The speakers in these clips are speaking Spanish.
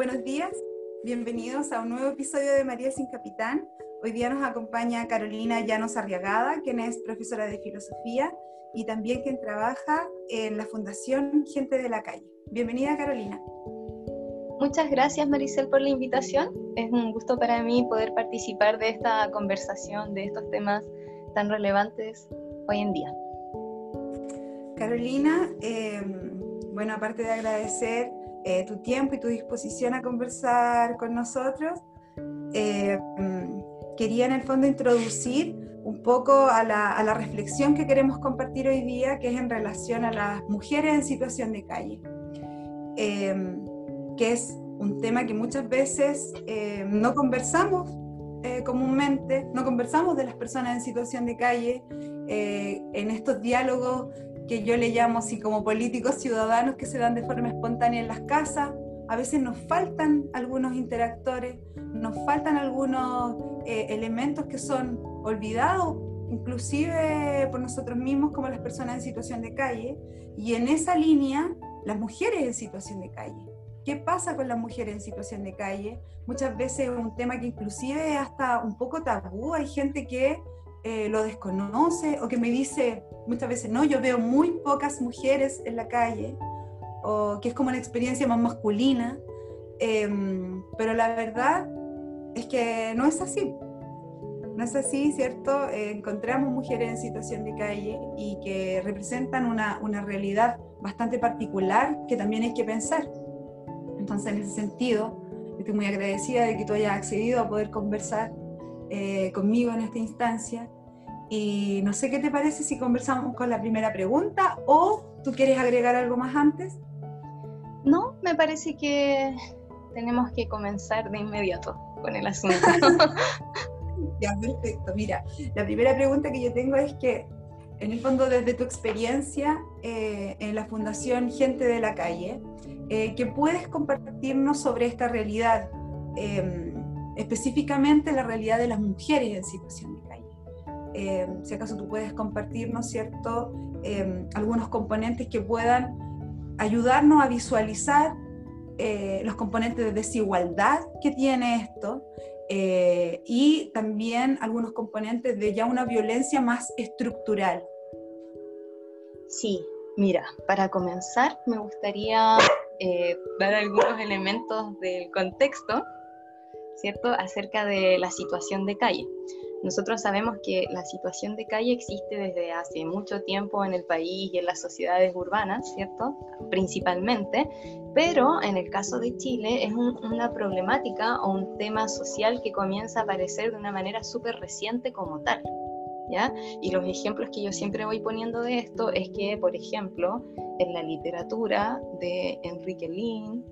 buenos días. Bienvenidos a un nuevo episodio de María sin Capitán. Hoy día nos acompaña Carolina Llanos Arriagada, quien es profesora de filosofía y también quien trabaja en la Fundación Gente de la Calle. Bienvenida, Carolina. Muchas gracias, Maricel, por la invitación. Es un gusto para mí poder participar de esta conversación, de estos temas tan relevantes hoy en día. Carolina, eh, bueno, aparte de agradecer eh, tu tiempo y tu disposición a conversar con nosotros. Eh, quería en el fondo introducir un poco a la, a la, reflexión que queremos compartir hoy día, que es en relación a las mujeres en situación de calle, eh, que es un tema que muchas veces no conversamos comúnmente, no conversamos de las personas en situación de calle en estos diálogos que yo le llamo así como políticos ciudadanos que se dan de forma espontánea en las casas. A veces nos faltan algunos interactores, nos faltan algunos eh, elementos que son olvidados, inclusive por nosotros mismos como las personas en situación de calle. Y en esa línea, las mujeres en situación de calle. ¿Qué pasa con las mujeres en situación de calle? Muchas veces es un tema que inclusive es hasta un poco tabú. Hay gente que eh, lo desconoce o que me dice muchas veces, no, yo veo muy pocas mujeres en la calle o que es como una experiencia más masculina, em, pero la verdad es que no es así. No es así, ¿cierto? Eh, encontramos mujeres en situación de calle y que representan una, una realidad bastante particular que también hay que pensar. Entonces, en ese sentido, estoy muy agradecida de que tú hayas accedido a poder conversar eh, conmigo en esta instancia. Y no sé qué te parece si conversamos con la primera pregunta o tú quieres agregar algo más antes. No, me parece que tenemos que comenzar de inmediato con el asunto. ya, perfecto. Mira, la primera pregunta que yo tengo es que, en el fondo, desde tu experiencia eh, en la Fundación Gente de la Calle, eh, ¿qué puedes compartirnos sobre esta realidad? Em, específicamente la realidad de las mujeres en situación de calle. Eh, si acaso tú puedes compartir, ¿no es cierto?, eh, algunos componentes que puedan ayudarnos a visualizar eh, los componentes de desigualdad que tiene esto y también algunos componentes de ya una violencia más estructural. Sí, mira, para comenzar me gustaría dar algunos elementos del contexto ¿cierto?, acerca de la situación de calle. Nosotros sabemos que la situación de calle existe desde hace mucho tiempo en el país y en las sociedades urbanas, ¿cierto? Principalmente, pero en el caso de Chile es una problemática o un tema social que comienza a aparecer de una manera súper reciente como tal. ¿Ya? Y los ejemplos que yo siempre voy poniendo de esto es que, por ejemplo, en la literatura de Enrique Lin,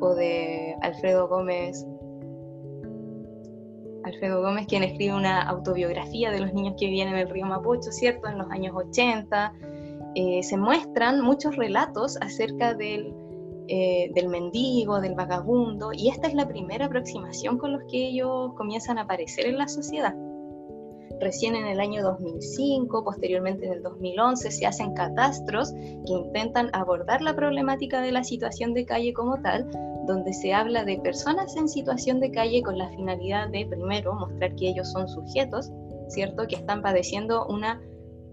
o de Alfredo Gómez. Alfredo Gómez, quien escribe una autobiografía de los niños que vivían en el río Mapocho, ¿cierto? En los años 80. Eh, se muestran muchos relatos acerca del, eh, del mendigo, del vagabundo, y esta es la primera aproximación con los que ellos comienzan a aparecer en la sociedad recién en el año 2005, posteriormente en el 2011, se hacen catastros que intentan abordar la problemática de la situación de calle como tal, donde se habla de personas en situación de calle con la finalidad de, primero, mostrar que ellos son sujetos, ¿cierto? Que están padeciendo una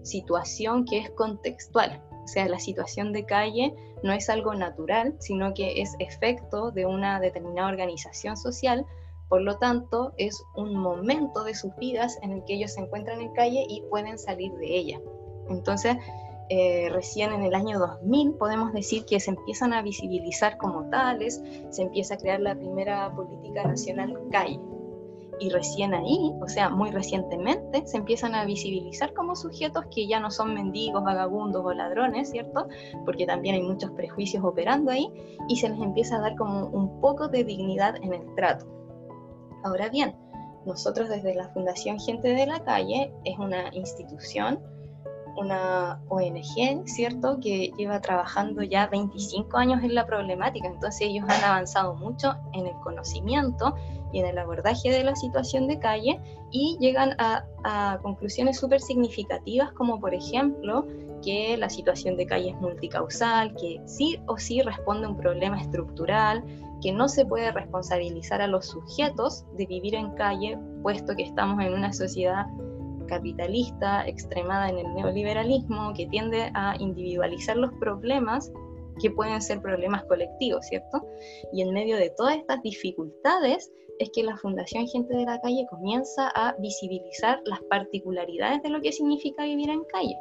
situación que es contextual. O sea, la situación de calle no es algo natural, sino que es efecto de una determinada organización social por lo tanto, es un momento de sus vidas en el que ellos se encuentran en calle y pueden salir de ella. Entonces, eh, recién en el año 2000 podemos decir que se empiezan a visibilizar como tales, se empieza a crear la primera política nacional calle. Y recién ahí, o sea, muy recientemente, se empiezan a visibilizar como sujetos que ya no son mendigos, vagabundos o ladrones, ¿cierto? Porque también hay muchos prejuicios operando ahí y se les empieza a dar como un poco de dignidad en el trato. Ahora bien, nosotros desde la Fundación Gente de la Calle es una institución una ONG, ¿cierto?, que lleva trabajando ya 25 años en la problemática. Entonces ellos han avanzado mucho en el conocimiento y en el abordaje de la situación de calle y llegan a, conclusiones súper significativas como por ejemplo que la situación de calle es multicausal, que sí o sí responde a un problema estructural, que no se puede responsabilizar a los sujetos de vivir en calle, puesto que estamos en una sociedad capitalista extremada en el neoliberalismo que tiende a individualizar los problemas que pueden ser problemas colectivos, ¿cierto? Y en medio de todas estas dificultades es que la Fundación Gente de la Calle comienza a visibilizar las particularidades de lo que significa vivir en calle.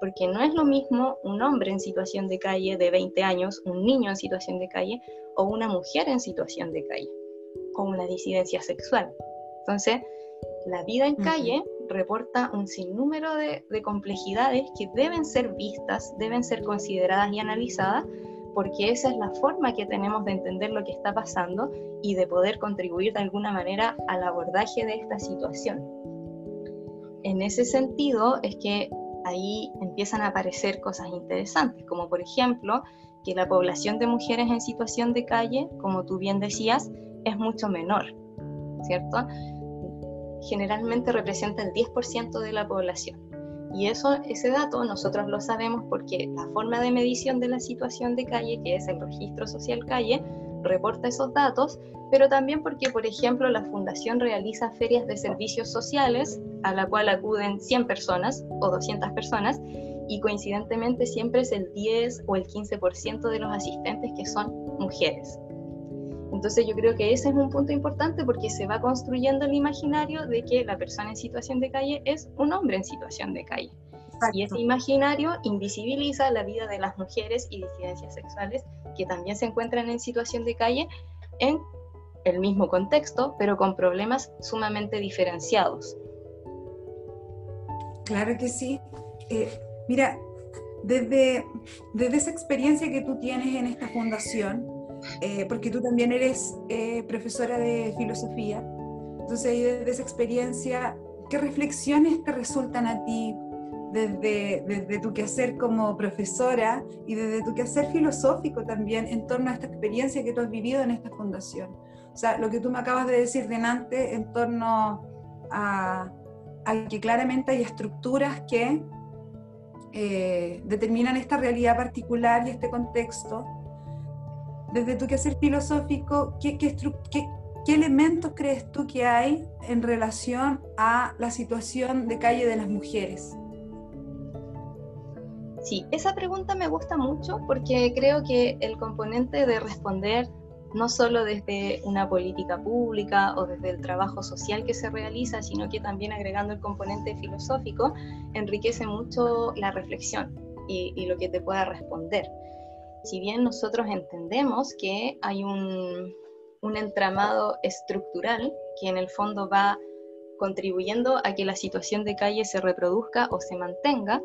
Porque no es lo mismo un hombre en situación de calle de 20 años, un niño en situación de calle o una mujer en situación de calle o una disidencia sexual. Entonces, la vida en calle reporta un sinnúmero de, complejidades que deben ser vistas, deben ser consideradas y analizadas, porque esa es la forma que tenemos de entender lo que está pasando y de poder contribuir de alguna manera al abordaje de esta situación. En ese sentido es que ahí empiezan a aparecer cosas interesantes, como por ejemplo que la población de mujeres en situación de calle, como tú bien decías, es mucho menor, ¿cierto? generalmente representa el 10% de la población. Y eso, ese dato nosotros lo sabemos porque la forma de medición de la situación de calle, que es el registro social calle, reporta esos datos, pero también porque, por ejemplo, la Fundación realiza ferias de servicios sociales a la cual acuden 100 personas o 200 personas y coincidentemente siempre es el 10 o el 15% de los asistentes que son mujeres. Entonces yo creo que ese es un punto importante porque se va construyendo el imaginario de que la persona en situación de calle es un hombre en situación de calle. Y ese imaginario invisibiliza la vida de las mujeres y disidencias sexuales que también se encuentran en situación de calle en el mismo contexto, pero con problemas sumamente diferenciados. Claro que sí. Eh, mira, desde, desde esa experiencia que tú tienes en esta fundación, eh, porque tú también eres eh, profesora de filosofía. Entonces, desde esa experiencia, ¿qué reflexiones te resultan a ti desde, desde tu quehacer como profesora y desde tu quehacer filosófico también en torno a esta experiencia que tú has vivido en esta fundación? O sea, lo que tú me acabas de decir delante en torno a, a que claramente hay estructuras que eh, determinan esta realidad particular y este contexto desde tu quehacer filosófico, ¿qué, elementos crees tú que hay en relación a la situación de calle de las mujeres? Sí, esa pregunta me gusta mucho porque creo que el componente de responder no solo desde una política pública o desde el trabajo social que se realiza, sino que también agregando el componente filosófico, enriquece mucho la reflexión y, lo que te pueda responder. Si bien nosotros entendemos que hay un, entramado estructural que en el fondo va contribuyendo a que la situación de calle se reproduzca o se mantenga,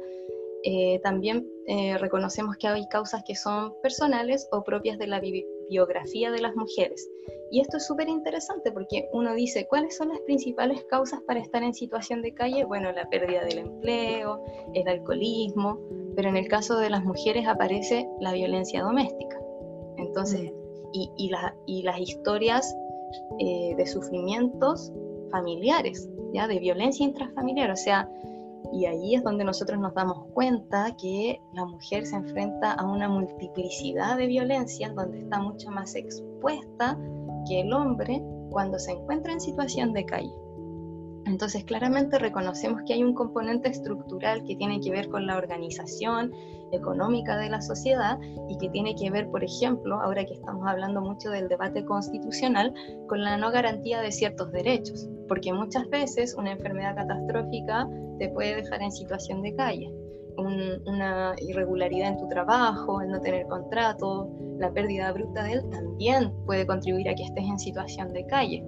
eh, también eh, reconocemos que hay causas que son personales o propias de la biografía de las mujeres. Y esto es súper interesante porque uno dice, ¿cuáles son las principales causas para estar en situación de calle? Bueno, la pérdida del empleo, el alcoholismo, pero en el caso de las mujeres aparece la violencia doméstica. Entonces, y, y, las historias eh, de sufrimientos familiares, ¿ya? de violencia intrafamiliar, o sea, y ahí es donde nosotros nos damos cuenta que la mujer se enfrenta a una multiplicidad de violencias donde está mucho más expuesta que el hombre cuando se encuentra en situación de calle. Entonces, claramente reconocemos que hay un componente estructural que tiene que ver con la organización económica de la sociedad y que tiene que ver, por ejemplo, ahora que estamos hablando mucho del debate constitucional, con la no garantía de ciertos derechos, porque muchas veces una enfermedad catastrófica te puede dejar en situación de calle. una irregularidad en tu trabajo, el no tener contrato, la pérdida bruta de él también puede contribuir a que estés en situación de calle.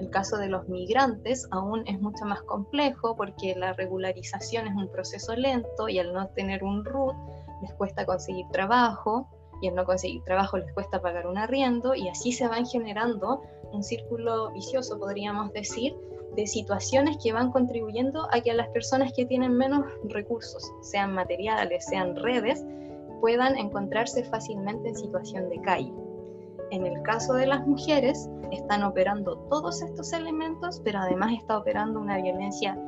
El caso de los migrantes aún es mucho más complejo porque la regularización es un proceso lento y al no tener un RUT les cuesta conseguir trabajo y al no conseguir trabajo les cuesta pagar un arriendo y así se van generando un círculo vicioso, podríamos decir, de situaciones que van contribuyendo a que las personas que tienen menos recursos, sean materiales, sean redes, puedan encontrarse fácilmente en situación de calle. En el caso de las mujeres, están operando todos estos elementos, pero además está operando una violencia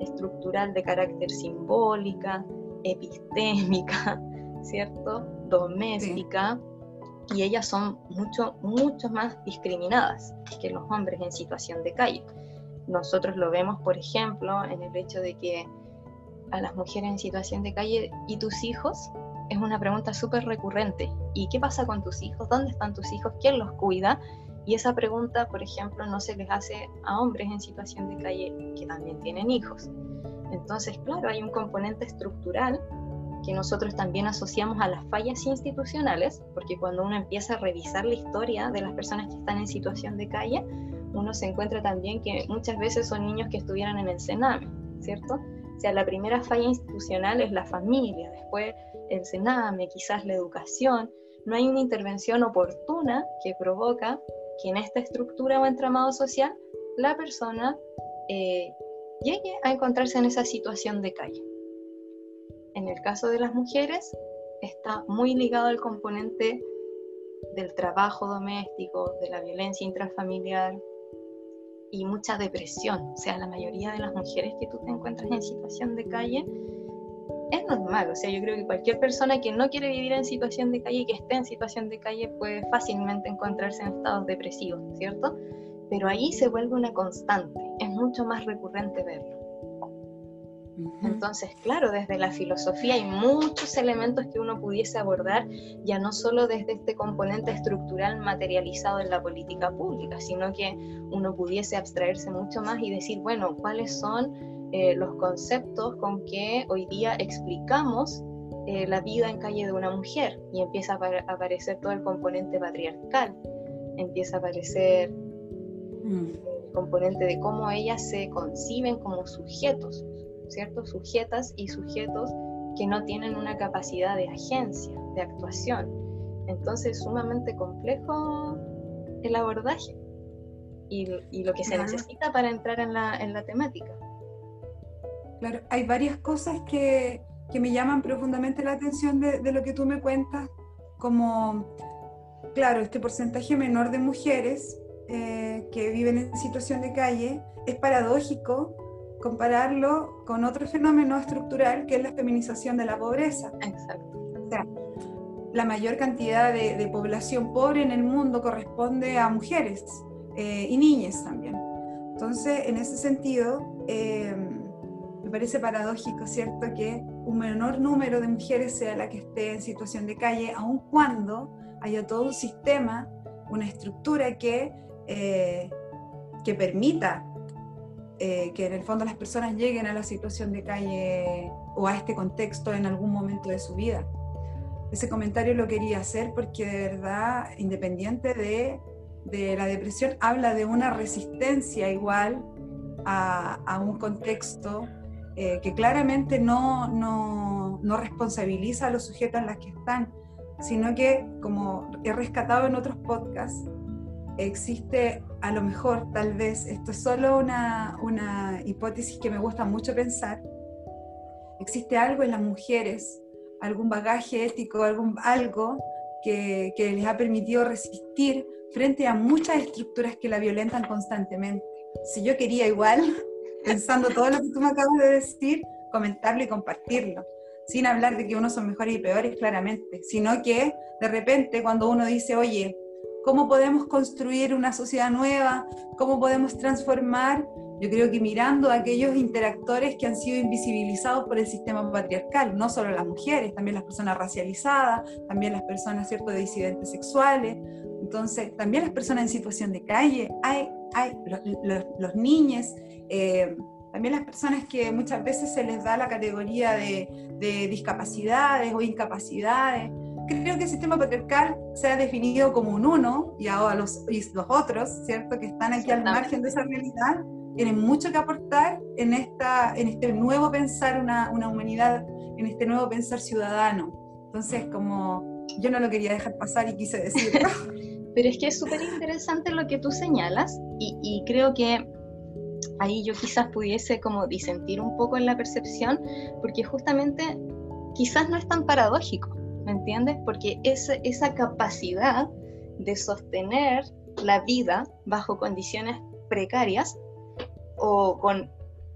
estructural de carácter simbólica, epistémica, ¿cierto? Doméstica, y ellas son mucho, mucho más discriminadas que los hombres en situación de calle. Nosotros lo vemos, por ejemplo, en el hecho de que a las mujeres en situación de calle y tus hijos es una pregunta súper recurrente. ¿Y qué pasa con tus hijos? ¿Dónde están tus hijos? ¿Quién los cuida? Y esa pregunta, por ejemplo, no se les hace a hombres en situación de calle que también tienen hijos. Entonces, claro, hay un componente estructural que nosotros también asociamos a las fallas institucionales, porque cuando uno empieza a revisar la historia de las personas que están en situación de calle, uno se encuentra también que muchas veces son niños que estuvieran en el Sename, ¿cierto? O sea, la primera falla institucional es la familia, después el Sename, quizás la educación. No hay una intervención oportuna que provoca que en esta estructura o entramado social la persona eh, llegue a encontrarse en esa situación de calle. En el caso de las mujeres, está muy ligado al componente del trabajo doméstico, de la violencia intrafamiliar y mucha depresión. O sea, la mayoría de las mujeres que tú te encuentras en situación de calle es normal. O sea, yo creo que cualquier persona que no quiere vivir en situación de calle y que esté en situación de calle puede fácilmente encontrarse en estados depresivos, ¿cierto? Pero ahí se vuelve una constante, es mucho más recurrente verlo. Entonces, claro, desde la filosofía hay muchos elementos que uno pudiese abordar, ya no solo desde este componente estructural materializado en la política pública, sino que uno pudiese abstraerse mucho más y decir, bueno, ¿cuáles son eh, los conceptos con que hoy día explicamos eh, la vida en calle de una mujer? Y empieza a aparecer todo el componente patriarcal, empieza a aparecer mm. el componente de cómo ellas se conciben como sujetos ¿cierto? Sujetas y sujetos que no tienen una capacidad de agencia, de actuación. Entonces es sumamente complejo el abordaje y, lo que se necesita para entrar en la, en la, temática. Claro, hay varias cosas que, que me llaman profundamente la atención de, de, lo que tú me cuentas, como, claro, este porcentaje menor de mujeres eh, que viven en situación de calle es paradójico compararlo con otro fenómeno estructural que es la feminización de la pobreza. Exacto. O sea, la mayor cantidad de, población pobre en el mundo corresponde a mujeres eh, y niñas también. Entonces, en ese sentido, em, me parece paradójico, ¿cierto?, que un menor número de mujeres sea la que esté en situación de calle, aun cuando haya todo un sistema, una estructura que, eh, que permita eh, que en el fondo las personas lleguen a la situación de calle o a este contexto en algún momento de su vida. Ese comentario lo quería hacer porque de verdad, independiente de, de la depresión, habla de una resistencia igual a, a un contexto eh, que claramente no, no, no responsabiliza a los sujetos en las que están, sino que, como he rescatado en otros podcasts, existe a lo mejor, tal vez, esto es solo una, una hipótesis que me gusta mucho pensar, existe algo en las mujeres, algún bagaje ético, algún, algo que, que les ha permitido resistir frente a muchas estructuras que la violentan constantemente. Si yo quería igual, pensando todo lo que tú me acabas de decir, comentarlo y compartirlo, sin hablar de que unos son mejores y peores, claramente, sino que de repente cuando uno dice, oye, cómo podemos construir una sociedad nueva, cómo podemos transformar, yo creo que mirando a aquellos interactores que han sido invisibilizados por el sistema patriarcal, no solo las mujeres, también las personas racializadas, también las personas ¿cierto? de disidentes sexuales, entonces también las personas en situación de calle, hay, hay los, niños, eh, también las personas que muchas veces se les da la categoría de, de discapacidades o incapacidades creo que el sistema patriarcal se ha definido como un uno y ahora los, los otros, ¿cierto? Que están aquí al margen de esa realidad, tienen mucho que aportar en, esta, en este nuevo pensar una, una humanidad, en este nuevo pensar ciudadano. Entonces, como yo no lo quería dejar pasar y quise decirlo. Pero es que es súper interesante lo que tú señalas y, y creo que ahí yo quizás pudiese como disentir un poco en la percepción, porque justamente quizás no es tan paradójico, ¿me entiendes? Porque esa, esa capacidad de sostener la vida bajo condiciones precarias o con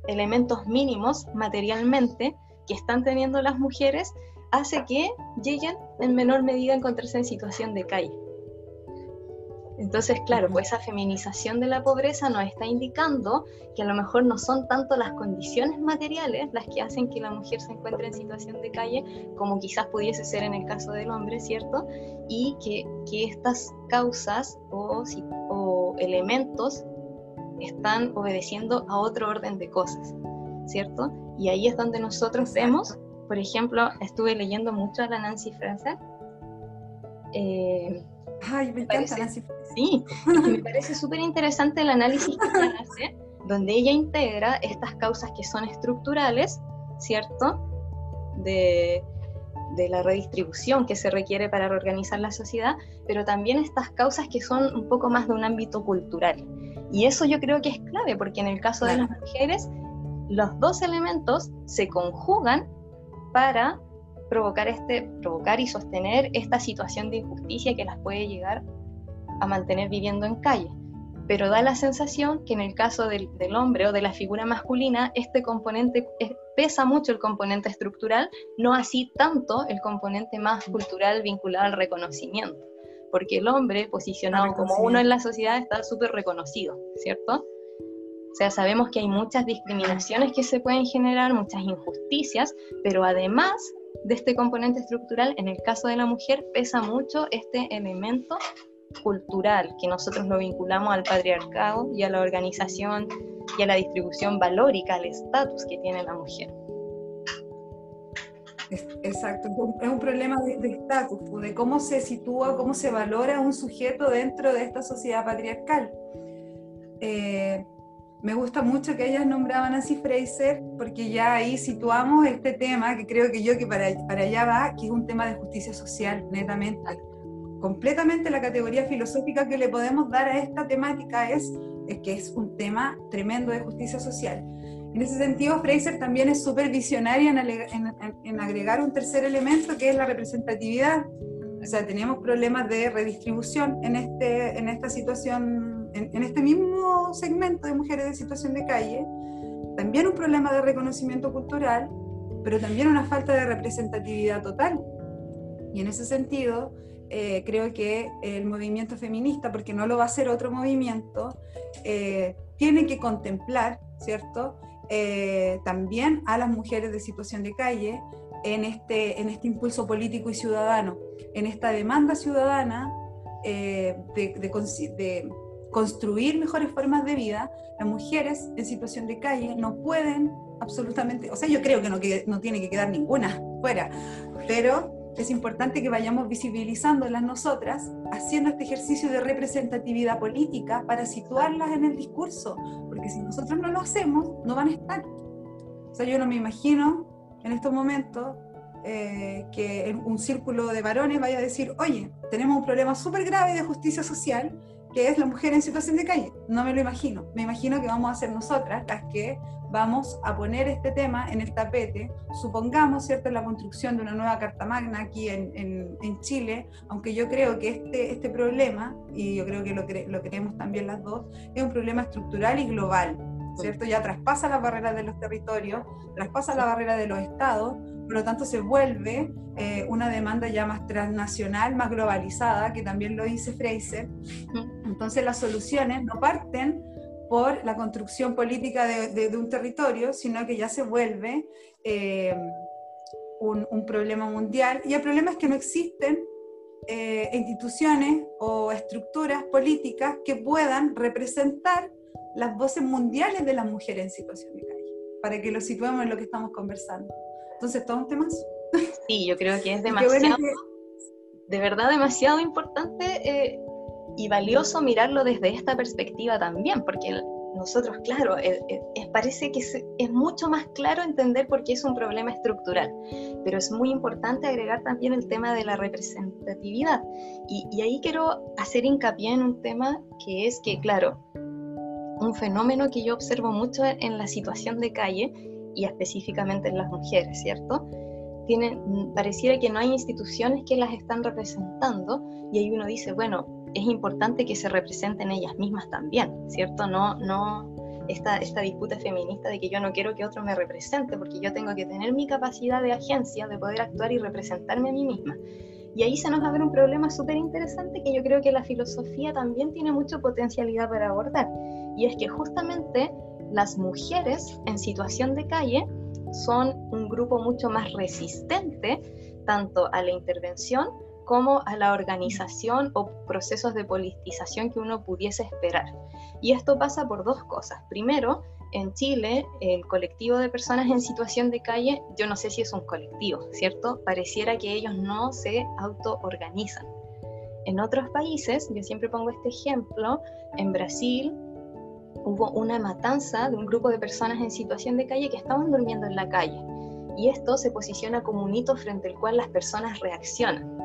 elementos mínimos materialmente que están teniendo las mujeres hace que lleguen en menor medida a encontrarse en situación de calle. Entonces, claro, pues esa feminización de la pobreza nos está indicando que a lo mejor no son tanto las condiciones materiales las que hacen que la mujer se encuentre en situación de calle, como quizás pudiese ser en el caso del hombre, ¿cierto? Y que, que estas causas o, o elementos están obedeciendo a otro orden de cosas, ¿cierto? Y ahí es donde nosotros vemos, por ejemplo, estuve leyendo mucho a la Nancy Fraser. Eh, Ay, me encanta Nancy Sí, me parece súper interesante el análisis que ella hace, donde ella integra estas causas que son estructurales, ¿cierto? De, de la redistribución que se requiere para reorganizar la sociedad, pero también estas causas que son un poco más de un ámbito cultural. Y eso yo creo que es clave, porque en el caso de las mujeres, los dos elementos se conjugan para provocar, este, provocar y sostener esta situación de injusticia que las puede llegar a mantener viviendo en calle. Pero da la sensación que en el caso del, del hombre o de la figura masculina, este componente pesa mucho el componente estructural, no así tanto el componente más cultural vinculado al reconocimiento porque el hombre posicionado como uno en la sociedad está súper reconocido, ¿cierto? O sea, sabemos que hay muchas discriminaciones que se pueden generar, muchas injusticias, pero además de este componente estructural, en el caso de la mujer pesa mucho este elemento cultural, que nosotros lo vinculamos al patriarcado y a la organización y a la distribución valórica, al estatus que tiene la mujer. Exacto, es un problema de estatus, de cómo se sitúa, cómo se valora un sujeto dentro de esta sociedad patriarcal. Eh, me gusta mucho que ellas nombraban a Fraser, porque ya ahí situamos este tema, que creo que yo que para, para allá va, que es un tema de justicia social, netamente. Completamente la categoría filosófica que le podemos dar a esta temática es, que es un tema tremendo de justicia social. En ese sentido, Fraser también es súper visionaria en, agregar un tercer elemento que es la representatividad. O sea, tenemos problemas de redistribución en, este, en esta situación, en, este mismo segmento de mujeres de situación de calle. También un problema de reconocimiento cultural, pero también una falta de representatividad total. Y en ese sentido, eh, creo que el movimiento feminista, porque no lo va a hacer otro movimiento, eh, tiene que contemplar, ¿cierto? Eh, también a las mujeres de situación de calle en este, en este impulso político y ciudadano, en esta demanda ciudadana eh, de, de, construir mejores formas de vida, las mujeres en situación de calle no pueden absolutamente, o sea, yo creo que no, que tiene que quedar ninguna fuera, pero es importante que vayamos visibilizándolas nosotras, haciendo este ejercicio de representatividad política para situarlas en el discurso, porque si nosotros no lo hacemos, no van a estar. O sea, yo no me imagino en estos momentos eh, que un círculo de varones vaya a decir, oye, tenemos un problema súper grave de justicia social que es la mujer en situación de calle. No me lo imagino. Me imagino que vamos a ser nosotras las que vamos a poner este tema en el tapete. Supongamos, ¿cierto?, la construcción de una nueva Carta Magna aquí en, en, Chile, aunque yo creo que este, este problema, y yo creo que lo, lo creemos también las dos, es un problema estructural y global, ¿cierto? Ya traspasa las barreras de los territorios, traspasa la barrera de los estados, por lo tanto se vuelve eh, una demanda ya más transnacional, más globalizada, que también lo dice Fraser. Entonces las soluciones no parten por la construcción política de, un territorio, sino que ya se vuelve eh, un, problema mundial. Y el problema es que no existen eh, instituciones o estructuras políticas que puedan representar las voces mundiales de las mujeres en situación de calle, para que lo situemos en lo que estamos conversando. Entonces, todo un. Sí, yo creo que es demasiado, de verdad demasiado importante eh, y valioso mirarlo desde esta perspectiva también, porque nosotros, claro, eh, eh, parece que es, mucho más claro entender por qué es un problema estructural, pero es muy importante agregar también el tema de la representatividad. Y, y ahí quiero hacer hincapié en un tema que es que, claro, un fenómeno que yo observo mucho en la situación de calle y específicamente en las mujeres, ¿cierto? Tienen, pareciera que no hay instituciones que las están representando y ahí uno dice, bueno, es importante que se representen ellas mismas también, ¿cierto? No, no esta, esta disputa feminista de que yo no quiero que otro me represente porque yo tengo que tener mi capacidad de agencia, de poder actuar y representarme a mí misma. Y ahí se nos abre un problema súper interesante que yo creo que la filosofía también tiene mucha potencialidad para abordar. Y es que justamente las mujeres en situación de calle son un grupo mucho más resistente tanto a la intervención como a la organización o procesos de politización que uno pudiese esperar. Y esto pasa por dos cosas. Primero, en Chile, el colectivo de personas en situación de calle, yo no sé si es un colectivo, ¿cierto? Pareciera que ellos no se autoorganizan. En otros países, yo siempre pongo este ejemplo, en Brasil hubo una matanza de un grupo de personas en situación de calle que estaban durmiendo en la calle. Y esto se posiciona como un hito frente al cual las personas reaccionan.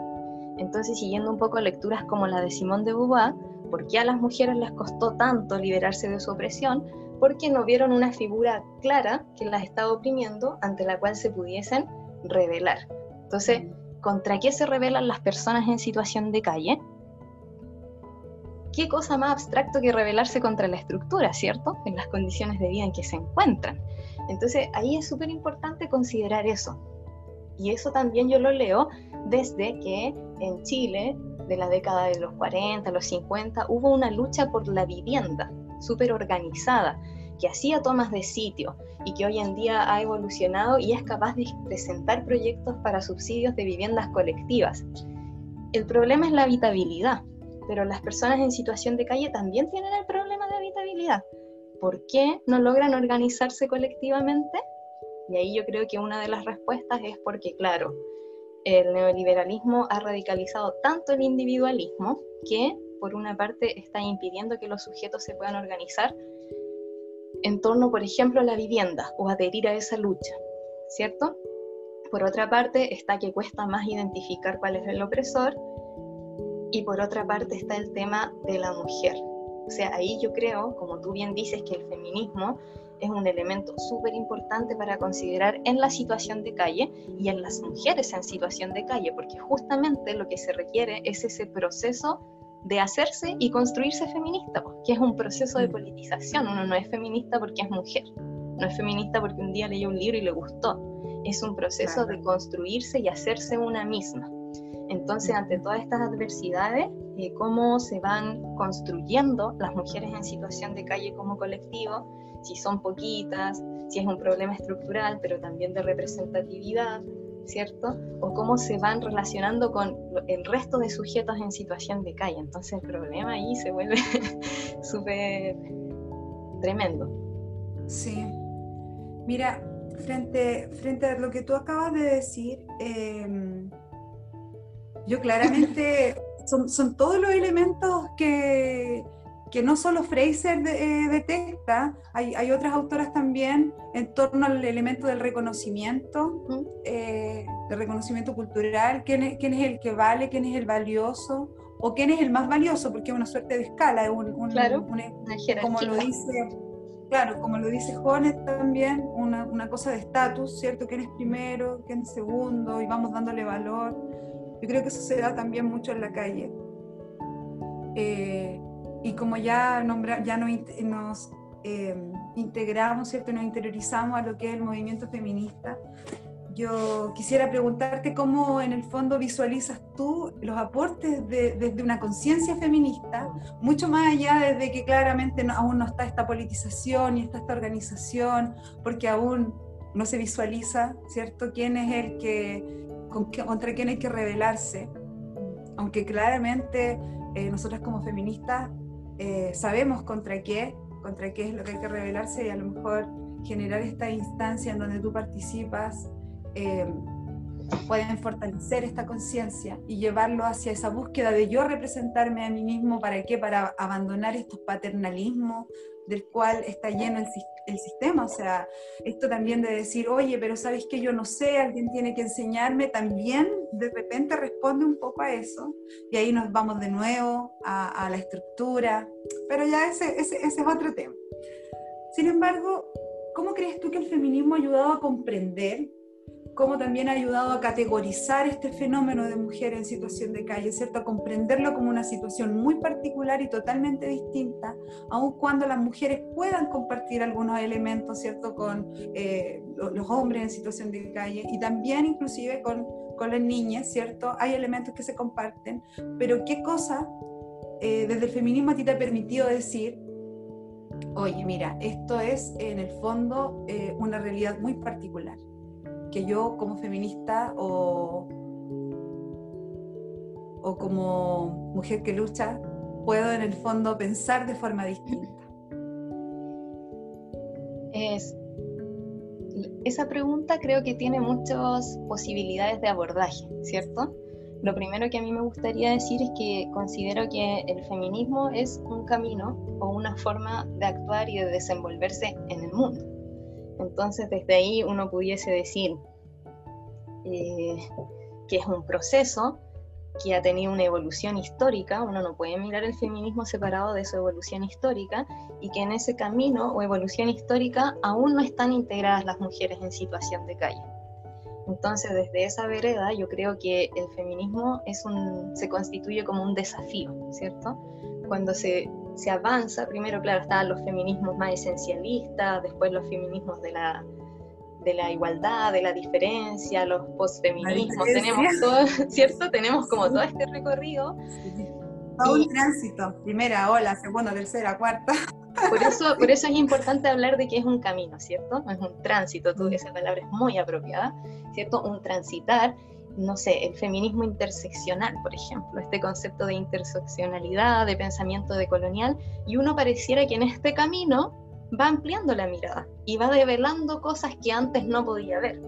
Entonces, siguiendo un poco lecturas como la de Simón de Beauvoir, ¿por qué a las mujeres les costó tanto liberarse de su opresión? porque no vieron una figura clara que las estaba oprimiendo ante la cual se pudiesen rebelar. Entonces, ¿contra qué se rebelan las personas en situación de calle? ¿Qué cosa más abstracto que rebelarse contra la estructura, ¿cierto? En las condiciones de vida en que se encuentran. Entonces, ahí es súper importante considerar eso. Y eso también yo lo leo desde que en Chile, de la década de los 40, los 50, hubo una lucha por la vivienda, súper organizada, que hacía tomas de sitio y que hoy en día ha evolucionado y es capaz de presentar proyectos para subsidios de viviendas colectivas. El problema es la habitabilidad, pero las personas en situación de calle también tienen el problema de habitabilidad. ¿Por qué no logran organizarse colectivamente? Y ahí yo creo que una de las respuestas es porque, claro, el neoliberalismo ha radicalizado tanto el individualismo que por una parte está impidiendo que los sujetos se puedan organizar en torno, por ejemplo, a la vivienda o adherir a esa lucha, ¿cierto? Por otra parte está que cuesta más identificar cuál es el opresor y por otra parte está el tema de la mujer. O sea, ahí yo creo, como tú bien dices, que el feminismo es un elemento súper importante para considerar en la situación de calle y en las mujeres en situación de calle, porque justamente lo que se requiere es ese proceso de hacerse y construirse feminista, que es un proceso de mm. politización. Uno no es feminista porque es mujer, no es feminista porque un día leyó un libro y le gustó. Es un proceso de construirse y hacerse una misma. Entonces, ante todas estas adversidades, eh, cómo se van construyendo las mujeres en situación de calle como colectivo, si son poquitas, si es un problema estructural, pero también de representatividad, ¿cierto? O cómo se van relacionando con el resto de sujetos en situación de calle. Entonces el problema ahí se vuelve súper tremendo. Sí. Mira, frente, frente a lo que tú acabas de decir, em, yo claramente son, son todos los elementos que, que no solo Fraser eh, detecta, hay, hay, otras autoras también en torno al elemento del reconocimiento, eh, del reconocimiento cultural, quién es, quién es, el que vale, quién es el valioso, o quién es el más valioso, porque es una suerte de escala, un, claro, como lo dice, claro, como lo dice Jones también, una, una cosa de estatus, ¿cierto? ¿Quién es primero, quién es segundo, y vamos dándole valor. Yo creo que eso se da también mucho en la calle. Eh, y como ya, nombra, ya nos, em, integramos, ¿cierto? nos interiorizamos a lo que es el movimiento feminista, yo quisiera preguntarte cómo en el fondo visualizas tú los aportes desde una conciencia feminista, mucho más allá desde que claramente aún no está esta politización y está esta organización, porque aún no se visualiza, ¿cierto? ¿Quién es el que, contra quién hay que rebelarse? Aunque claramente eh, nosotras como feministas eh, sabemos contra qué, contra qué es lo que hay que revelarse y a lo mejor generar esta instancia en donde tú participas eh, pueden fortalecer esta conciencia y llevarlo hacia esa búsqueda de yo representarme a mí mismo, ¿para qué? Para abandonar estos paternalismos del cual está lleno el, sistema. O sea, esto también de decir, oye, pero sabes que yo no sé, alguien tiene que enseñarme, también de repente responde un poco a eso. Y ahí nos vamos de nuevo a, a la estructura. Pero ya ese, ese, ese, es otro tema. Sin embargo, ¿cómo crees tú que el feminismo ha ayudado a comprender cómo también ha ayudado a categorizar este fenómeno de mujer en situación de calle, ¿cierto? A comprenderlo como una situación muy particular y totalmente distinta, aun cuando las mujeres puedan compartir algunos elementos, ¿cierto? Con eh, los hombres en situación de calle y también inclusive con, con las niñas, ¿cierto? Hay elementos que se comparten, pero ¿qué cosa eh, desde el feminismo a ti te ha permitido decir, oye, mira, esto es en el fondo eh, una realidad muy particular? Que yo como feminista o, o como mujer que lucha puedo en el fondo pensar de forma distinta? Es, esa pregunta creo que tiene muchas posibilidades de abordaje, ¿cierto? Lo primero que a mí me gustaría decir es que considero que el feminismo es un camino o una forma de actuar y de desenvolverse en el mundo. Entonces, desde ahí uno pudiese decir eh, que es un proceso que ha tenido una evolución histórica, uno no puede mirar el feminismo separado de su evolución histórica, y que en ese camino o evolución histórica aún no están integradas las mujeres en situación de calle. Entonces, desde esa vereda, yo creo que el feminismo es un, se constituye como un desafío, ¿cierto? Cuando se se avanza, primero, claro, estaban los feminismos más esencialistas, después los feminismos de la, de la igualdad, de la diferencia, los postfeminismos, tenemos todo, ¿cierto? Tenemos como todo este recorrido. un tránsito, primera ola, segunda, tercera, cuarta. Por eso, por eso es importante hablar de que es un camino, ¿cierto? Es un tránsito, tú, esa palabra es muy apropiada, ¿cierto? Un transitar no sé, el feminismo interseccional, por ejemplo, este concepto de interseccionalidad, de pensamiento decolonial, y uno pareciera que en este camino va ampliando la mirada y va develando cosas que antes no podía ver.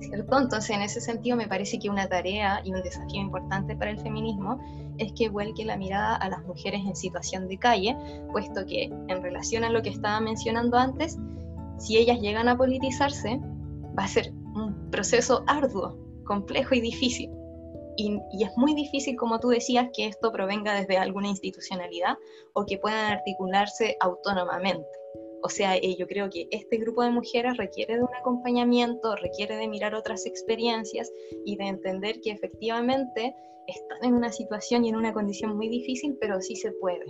¿Cierto? Entonces, en ese sentido, me parece que una tarea y un desafío importante para el feminismo es que vuelque la mirada a las mujeres en situación de calle, puesto que en relación a lo que estaba mencionando antes, si ellas llegan a politizarse, va a ser un proceso arduo, complejo y difícil. Y, es muy difícil, como tú decías, que esto provenga desde alguna institucionalidad o que puedan articularse autónomamente. O sea, eh, yo creo que este grupo de mujeres requiere de un acompañamiento, requiere de mirar otras experiencias y de entender que efectivamente están en una situación y en una condición muy difícil, pero sí se puede.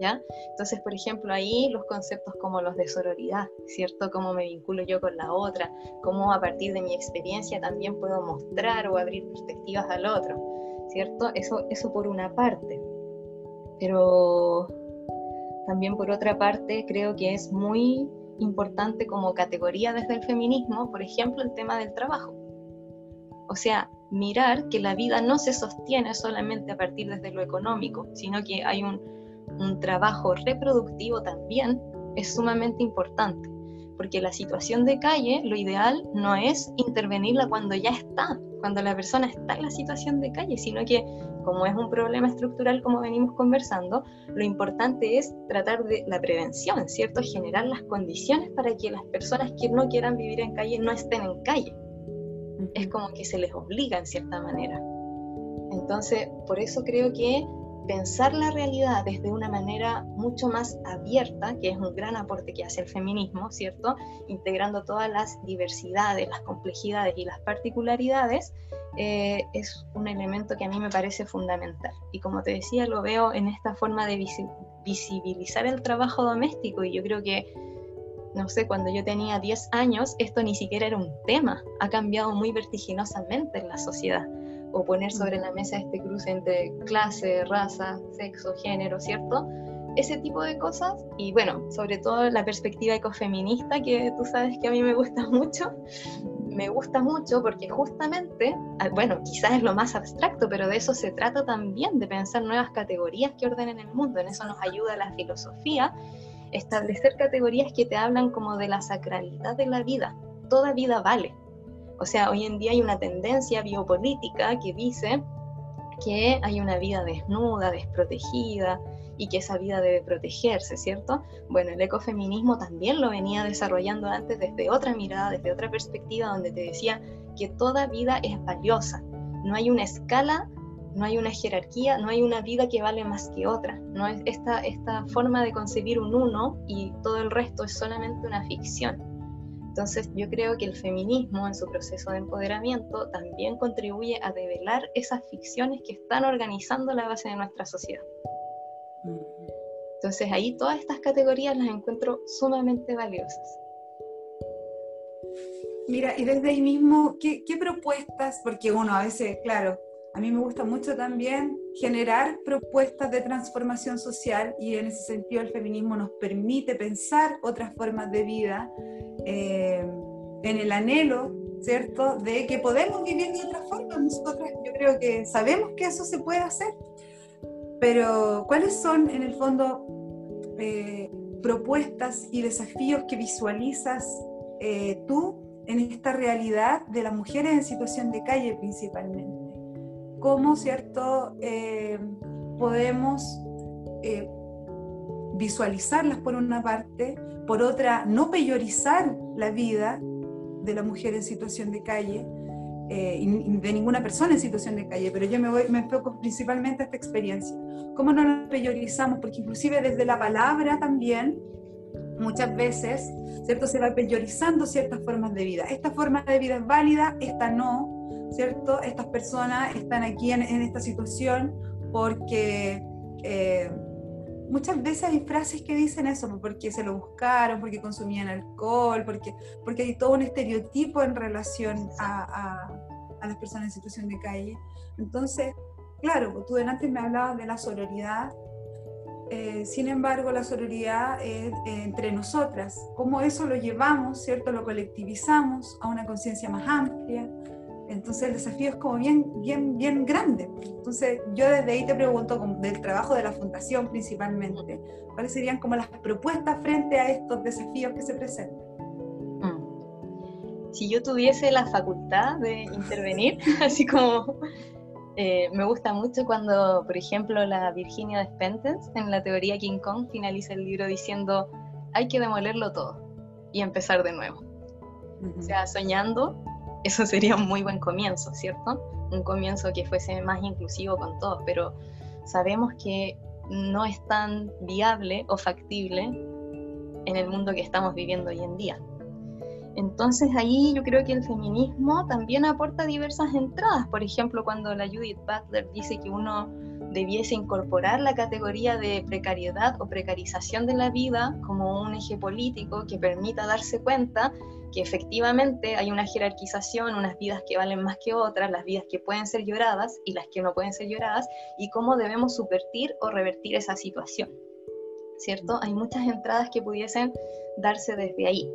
¿Ya? Entonces, por ejemplo, ahí los conceptos como los de sororidad, ¿cierto? Cómo me vinculo yo con la otra, cómo a partir de mi experiencia también puedo mostrar o abrir perspectivas al otro, ¿cierto? Eso, eso por una parte. Pero también por otra parte creo que es muy importante como categoría desde el feminismo, por ejemplo, el tema del trabajo. O sea, mirar que la vida no se sostiene solamente a partir desde lo económico, sino que hay un, un trabajo reproductivo también es sumamente importante, porque la situación de calle, lo ideal no es intervenirla cuando ya está, cuando la persona está en la situación de calle, sino que como es un problema estructural como venimos conversando, lo importante es tratar de la prevención, ¿cierto? Generar las condiciones para que las personas que no quieran vivir en calle no estén en calle. Es como que se les obliga en cierta manera. Entonces, por eso creo que pensar la realidad desde una manera mucho más abierta, que es un gran aporte que hace el feminismo, ¿cierto? Integrando todas las diversidades, las complejidades y las particularidades, eh, es un elemento que a mí me parece fundamental. Y como te decía, lo veo en esta forma de visibilizar el trabajo doméstico y yo creo que no sé, cuando yo tenía 10 años, esto ni siquiera era un tema, ha cambiado muy vertiginosamente en la sociedad o poner sobre la mesa este cruce entre clase, raza, sexo, género, ¿cierto? Ese tipo de cosas y bueno, sobre todo la perspectiva ecofeminista que tú sabes que a mí me gusta mucho, me gusta mucho porque justamente, ah, bueno, quizás es lo más abstracto, pero de eso se trata también, de pensar nuevas categorías que ordenen el mundo, en eso nos ayuda la filosofía, establecer categorías que te hablan como de la sacralidad de la vida, toda vida vale, o sea, hoy en día hay una tendencia biopolítica que dice que hay una vida desnuda, desprotegida y que esa vida debe protegerse, ¿cierto? Bueno, el ecofeminismo también lo venía desarrollando antes desde otra mirada, desde otra perspectiva, donde te decía que toda vida es valiosa. No hay una escala no hay una jerarquía, no hay una vida que vale más que otra. No es esta, esta forma de concebir un uno y todo el resto es solamente una ficción. Entonces yo creo que el feminismo en su proceso de empoderamiento también contribuye a develar esas ficciones que están organizando la base de nuestra sociedad. Entonces ahí todas estas categorías las encuentro sumamente valiosas. Mira, y desde ahí mismo, ¿qué, ¿qué, propuestas? Porque uno a veces, claro, a mí me gusta mucho también generar propuestas de transformación social y en ese sentido el feminismo nos permite pensar otras formas de vida eh, en el anhelo, ¿cierto?, de que podemos vivir de otra forma. Nosotras yo creo que sabemos que eso se puede hacer, pero ¿cuáles son en el fondo eh, propuestas y desafíos que visualizas eh, tú en esta realidad de las mujeres en situación de calle principalmente? ¿Cómo, cierto, podemos visualizarlas por una parte, por otra, no peyorizar la vida de la mujer en situación de calle, eh, de ninguna persona en situación de calle, pero yo me, voy, me enfoco principalmente a esta experiencia. ¿Cómo no nos peyorizamos? Porque inclusive desde la palabra también, muchas veces, ¿cierto? Se va peyorizando ciertas formas de vida. Esta forma de vida es válida, esta no, ¿cierto? Estas personas están aquí en, esta situación porque... Eh, muchas veces hay frases que dicen eso, porque se lo buscaron, porque consumían alcohol, porque, porque hay todo un estereotipo en relación a, a, las personas en situación de calle. Entonces, claro, tú antes me hablabas de la sororidad, eh, sin embargo, la sororidad es entre nosotras, cómo eso lo llevamos, ¿cierto? Lo colectivizamos a una conciencia más amplia, entonces el desafío es como bien, bien, bien grande. Entonces yo desde ahí te pregunto del trabajo de la fundación principalmente, ¿cuáles serían como las propuestas frente a estos desafíos que se presentan? Mm. Si yo tuviese la facultad de intervenir, así como eh, me gusta mucho cuando, por ejemplo, la Virginia Despentes en la teoría King Kong finaliza el libro diciendo hay que demolerlo todo y empezar de nuevo. O sea, soñando eso sería un muy buen comienzo, ¿cierto? Un comienzo que fuese más inclusivo con todos, pero sabemos que no es tan viable o factible en el mundo que estamos viviendo hoy en día. Entonces ahí yo creo que el feminismo también aporta diversas entradas. Por ejemplo, cuando la Judith Butler dice que uno debiese incorporar la categoría de precariedad o precarización de la vida como un eje político que permita darse cuenta que efectivamente hay una jerarquización, unas vidas que valen más que otras, las vidas que pueden ser lloradas y las que no pueden ser lloradas, y cómo debemos subvertir o revertir esa situación. ¿Cierto? Hay muchas entradas que pudiesen darse desde ahí,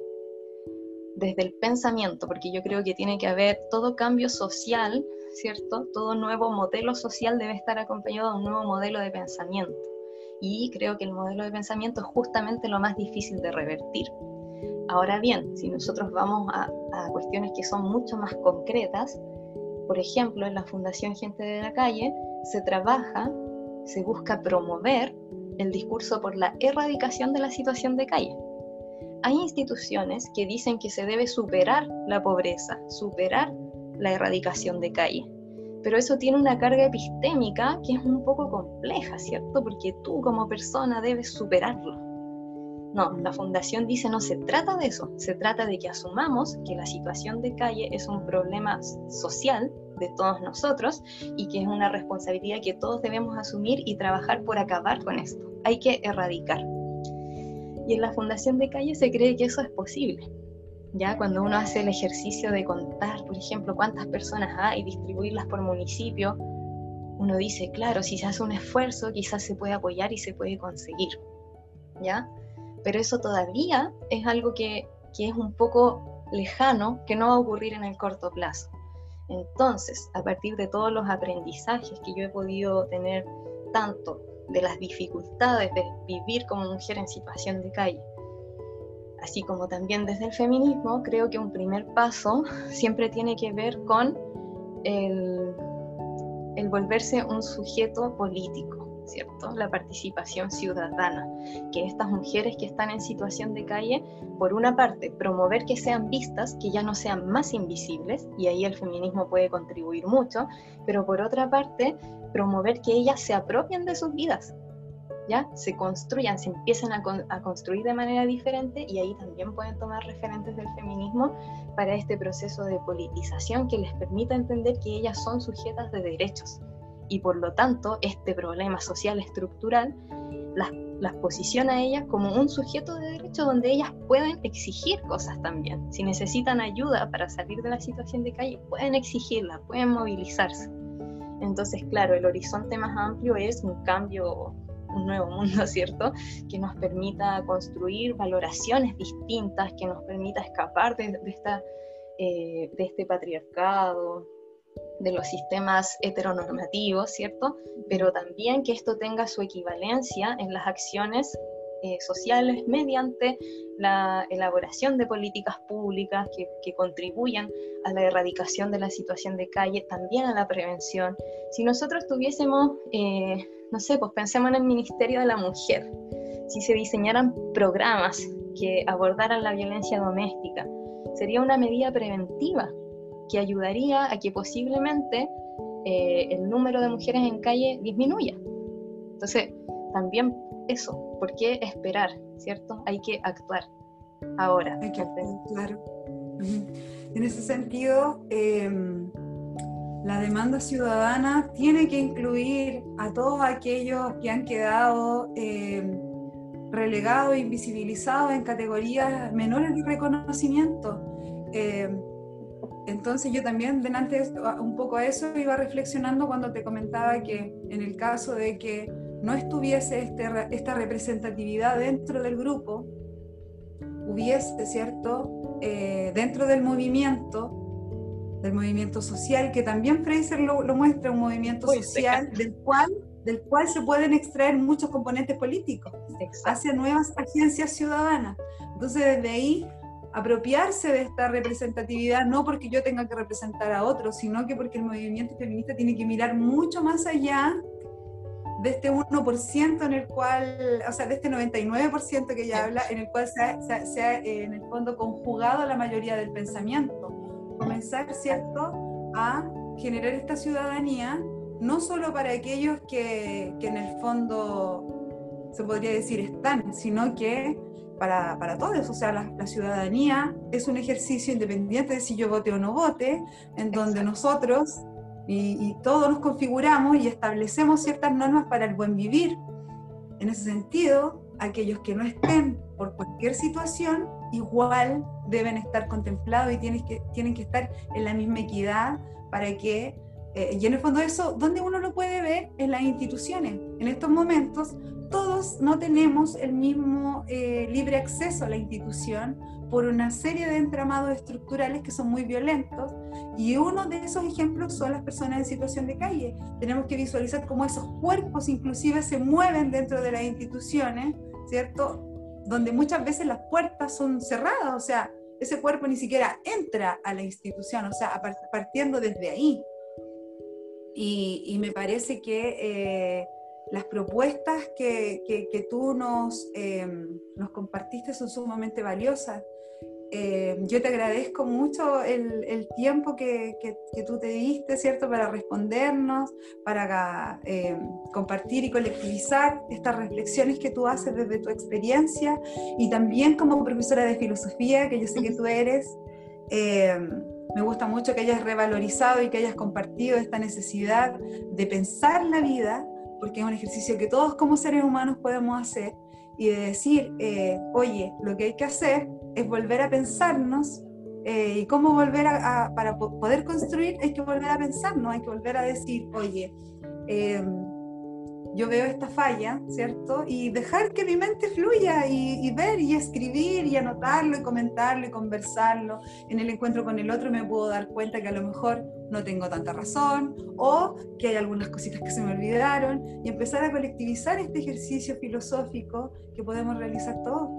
desde el pensamiento, porque yo creo que tiene que haber todo cambio social, ¿cierto? Todo nuevo modelo social debe estar acompañado de un nuevo modelo de pensamiento. Y creo que el modelo de pensamiento es justamente lo más difícil de revertir Ahora bien, si nosotros vamos a, cuestiones que son mucho más concretas, por ejemplo, en la Fundación Gente de la Calle se trabaja, se busca promover el discurso por la erradicación de la situación de calle. Hay instituciones que dicen que se debe superar la pobreza, superar la erradicación de calle. Pero eso tiene una carga epistémica que es un poco compleja, ¿cierto? Porque tú como persona debes superarlo. No, la fundación dice no se trata de eso, se trata de que asumamos que la situación de calle es un problema social de todos nosotros y que es una responsabilidad que todos debemos asumir y trabajar por acabar con esto. Hay que erradicar. Y en la fundación de calle se cree que eso es posible. Ya cuando uno hace el ejercicio de contar, por ejemplo, cuántas personas hay y distribuirlas por municipio, uno dice, claro, si se hace un esfuerzo, quizás se puede apoyar y se puede conseguir. ¿Ya? pero eso todavía es algo que, es un poco lejano, que no va a ocurrir en el corto plazo. Entonces, a partir de todos los aprendizajes que yo he podido tener, tanto de las dificultades de vivir como mujer en situación de calle, así como también desde el feminismo, creo que un primer paso siempre tiene que ver con el, volverse un sujeto político, ¿cierto? La participación ciudadana, que estas mujeres que están en situación de calle, por una parte, promover que sean vistas, que ya no sean más invisibles, y ahí el feminismo puede contribuir mucho, pero por otra parte, promover que ellas se apropien de sus vidas, ¿ya? Se construyan, se empiecen a, construir de manera diferente y ahí también pueden tomar referentes del feminismo para este proceso de politización que les permita entender que ellas son sujetas de derechos y por lo tanto este problema social estructural las, las posiciona a ellas como un sujeto de derecho donde ellas pueden exigir cosas también. Si necesitan ayuda para salir de la situación de calle, pueden exigirla, pueden movilizarse. Entonces, claro, el horizonte más amplio es un cambio un nuevo mundo, ¿cierto? Que nos permita construir valoraciones distintas, que nos permita escapar eh, de este patriarcado, de los sistemas heteronormativos, ¿cierto? Pero también que esto tenga su equivalencia en las acciones eh, sociales mediante la elaboración de políticas públicas que, que, contribuyan a la erradicación de la situación de calle, también a la prevención. Si nosotros tuviésemos eh, no sé, pues pensemos en el Ministerio de la Mujer, si se diseñaran programas que abordaran la violencia doméstica, sería una medida preventiva que ayudaría a que posiblemente eh, el número de mujeres en calle disminuya. Entonces, también eso, ¿por qué esperar? ¿Cierto? Hay que actuar ahora. Hay que actuar, claro. En ese sentido, eh, la demanda ciudadana tiene que incluir a todos aquellos que han quedado eh, relegados, invisibilizados en categorías menores de reconocimiento. Eh, entonces yo también, delante un poco a eso, iba reflexionando cuando te comentaba que en el caso de que no estuviese este, esta representatividad dentro del grupo, hubiese, ¿cierto?, eh, dentro del movimiento, del movimiento social, que también Fraser lo, muestra, un movimiento social del cual, del cual se pueden extraer muchos componentes políticos hacia nuevas agencias ciudadanas. Entonces, desde ahí, apropiarse de esta representatividad, no porque yo tenga que representar a otros, sino que porque el movimiento feminista tiene que mirar mucho más allá de este 1% en el cual, o sea, de este 99% que ella habla, en el cual se ha, se ha, en el fondo conjugado la mayoría del pensamiento comenzar, ¿cierto?, a generar esta ciudadanía, no solo para aquellos que, que en el fondo se podría decir están, sino que para, para todos. O sea, la, ciudadanía es un ejercicio independiente de si yo vote o no vote, en donde nosotros y, todos nos configuramos y establecemos ciertas normas para el buen vivir. En ese sentido, aquellos que no estén por cualquier situación, igual deben estar contemplados y tienen que, tienen que estar en la misma equidad para que, eh, y en el fondo eso, donde uno lo puede ver en las instituciones. En estos momentos todos no tenemos el mismo eh, libre acceso a la institución por una serie de entramados estructurales que son muy violentos y uno de esos ejemplos son las personas en situación de calle. Tenemos que visualizar cómo esos cuerpos inclusive se mueven dentro de las instituciones, ¿cierto? donde muchas veces las puertas son cerradas, o sea, ese cuerpo ni siquiera entra a la institución, o sea, partiendo desde ahí. Y, me parece que eh, las propuestas que, que, tú nos, eh, nos compartiste son sumamente valiosas eh, yo te agradezco mucho el, tiempo que, tú te diste, ¿cierto?, para respondernos, para eh, compartir y colectivizar estas reflexiones que tú haces desde tu experiencia y también como profesora de filosofía, que yo sé que tú eres. Eh, me gusta mucho que hayas revalorizado y que hayas compartido esta necesidad de pensar la vida, porque es un ejercicio que todos como seres humanos podemos hacer, y de decir, oye, lo que hay que hacer es volver a pensarnos eh, y cómo volver a, para poder construir hay que volver a pensarnos, hay que volver a decir, oye, em, yo veo esta falla, ¿cierto? Y dejar que mi mente fluya y, ver y escribir y anotarlo y comentarlo y conversarlo. En el encuentro con el otro me puedo dar cuenta que a lo mejor no tengo tanta razón o que hay algunas cositas que se me olvidaron y empezar a colectivizar este ejercicio filosófico que podemos realizar todos.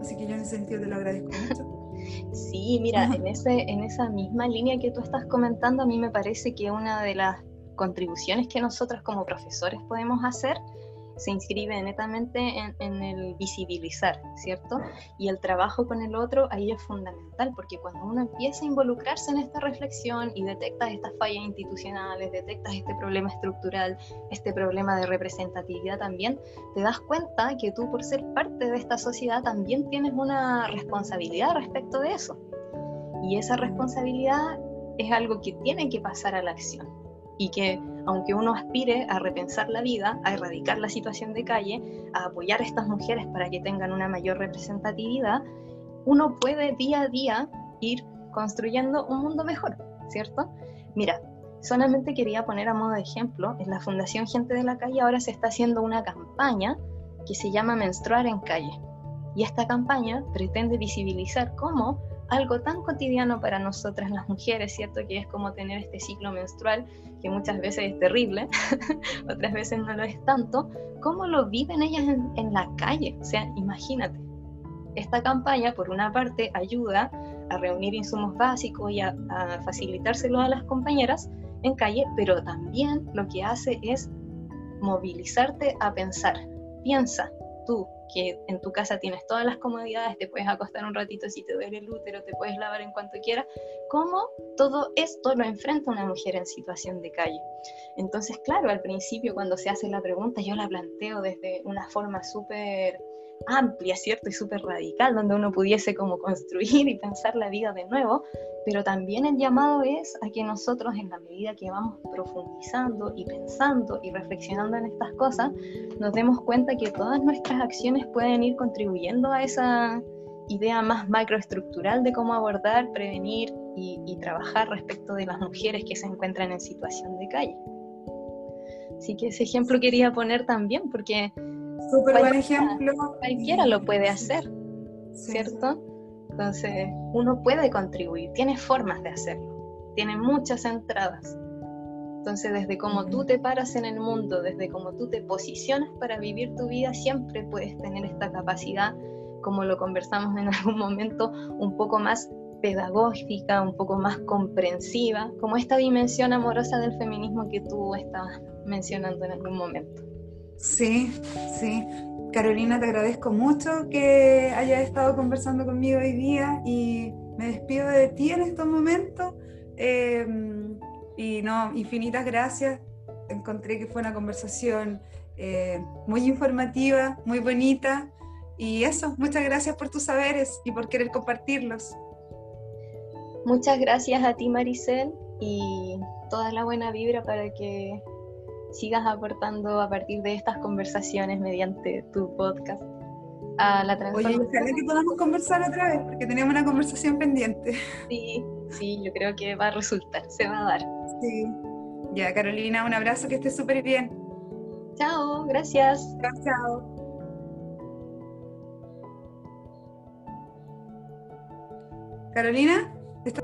Así que yo en ese sentido te lo agradezco mucho. Sí, mira, en, ese, en esa misma línea que tú estás comentando, a mí me parece que una de las contribuciones que nosotros como profesores podemos hacer se inscribe netamente en, el visibilizar, ¿cierto? Y el trabajo con el otro ahí es fundamental, porque cuando uno empieza a involucrarse en esta reflexión y detectas estas fallas institucionales, detectas este problema estructural, este problema de representatividad también, te das cuenta que tú por ser parte de esta sociedad también tienes una responsabilidad respecto de eso. Y esa responsabilidad es algo que tiene que pasar a la acción y que aunque uno aspire a repensar la vida, a erradicar la situación de calle, a apoyar a estas mujeres para que tengan una mayor representatividad, uno puede día a día ir construyendo un mundo mejor, ¿cierto? Mira, solamente quería poner a modo de ejemplo, en la Fundación Gente de la Calle ahora se está haciendo una campaña que se llama Menstruar en Calle. Y esta campaña pretende visibilizar cómo algo tan cotidiano para nosotras las mujeres, ¿cierto? Que es como tener este ciclo menstrual, que muchas veces es terrible, otras veces no lo es tanto, ¿cómo lo viven ellas en, la calle? O sea, imagínate. Esta campaña, por una parte, ayuda a reunir insumos básicos y a, a facilitárselo a las compañeras en calle, pero también lo que hace es movilizarte a pensar. Piensa, tú, que en tu casa tienes todas las comodidades, te puedes acostar un ratito si te duele el útero, te puedes lavar en cuanto quieras, ¿cómo todo esto lo enfrenta una mujer en situación de calle? Entonces, claro, al principio cuando se hace la pregunta, yo la planteo desde una forma súper amplia, ¿cierto? Y súper radical, donde uno pudiese como construir y pensar la vida de nuevo, pero también el llamado es a que nosotros en la medida que vamos profundizando y pensando y reflexionando en estas cosas, nos demos cuenta que todas nuestras acciones pueden ir contribuyendo a esa idea más macroestructural de cómo abordar, prevenir y, y trabajar respecto de las mujeres que se encuentran en situación de calle. Así que ese ejemplo quería poner también porque Súper buen ejemplo. Cualquiera lo puede hacer, ¿cierto? Entonces, uno puede contribuir, tiene formas de hacerlo, tiene muchas entradas. Entonces, desde cómo tú te paras en el mundo, desde cómo tú te posicionas para vivir tu vida, siempre puedes tener esta capacidad, como lo conversamos en algún momento, un poco más pedagógica, un poco más comprensiva, como esta dimensión amorosa del feminismo que tú estabas mencionando en algún momento. Sí, sí. Carolina, te agradezco mucho que hayas estado conversando conmigo hoy día y me despido de ti en estos momentos. Em, y no, infinitas gracias. Encontré que fue una conversación eh, muy informativa, muy bonita. Y eso, muchas gracias por tus saberes y por querer compartirlos. Muchas gracias a ti, Maricel, y toda la buena vibra para que sigas aportando a partir de estas conversaciones mediante tu podcast a la transformación. Oye, ojalá que podamos conversar otra vez, porque teníamos una conversación pendiente. Sí, sí, yo creo que va a resultar, se va a dar. Sí. Ya, Carolina, un abrazo, que estés súper bien. Chao, gracias. Chao, chao. Carolina, ¿está...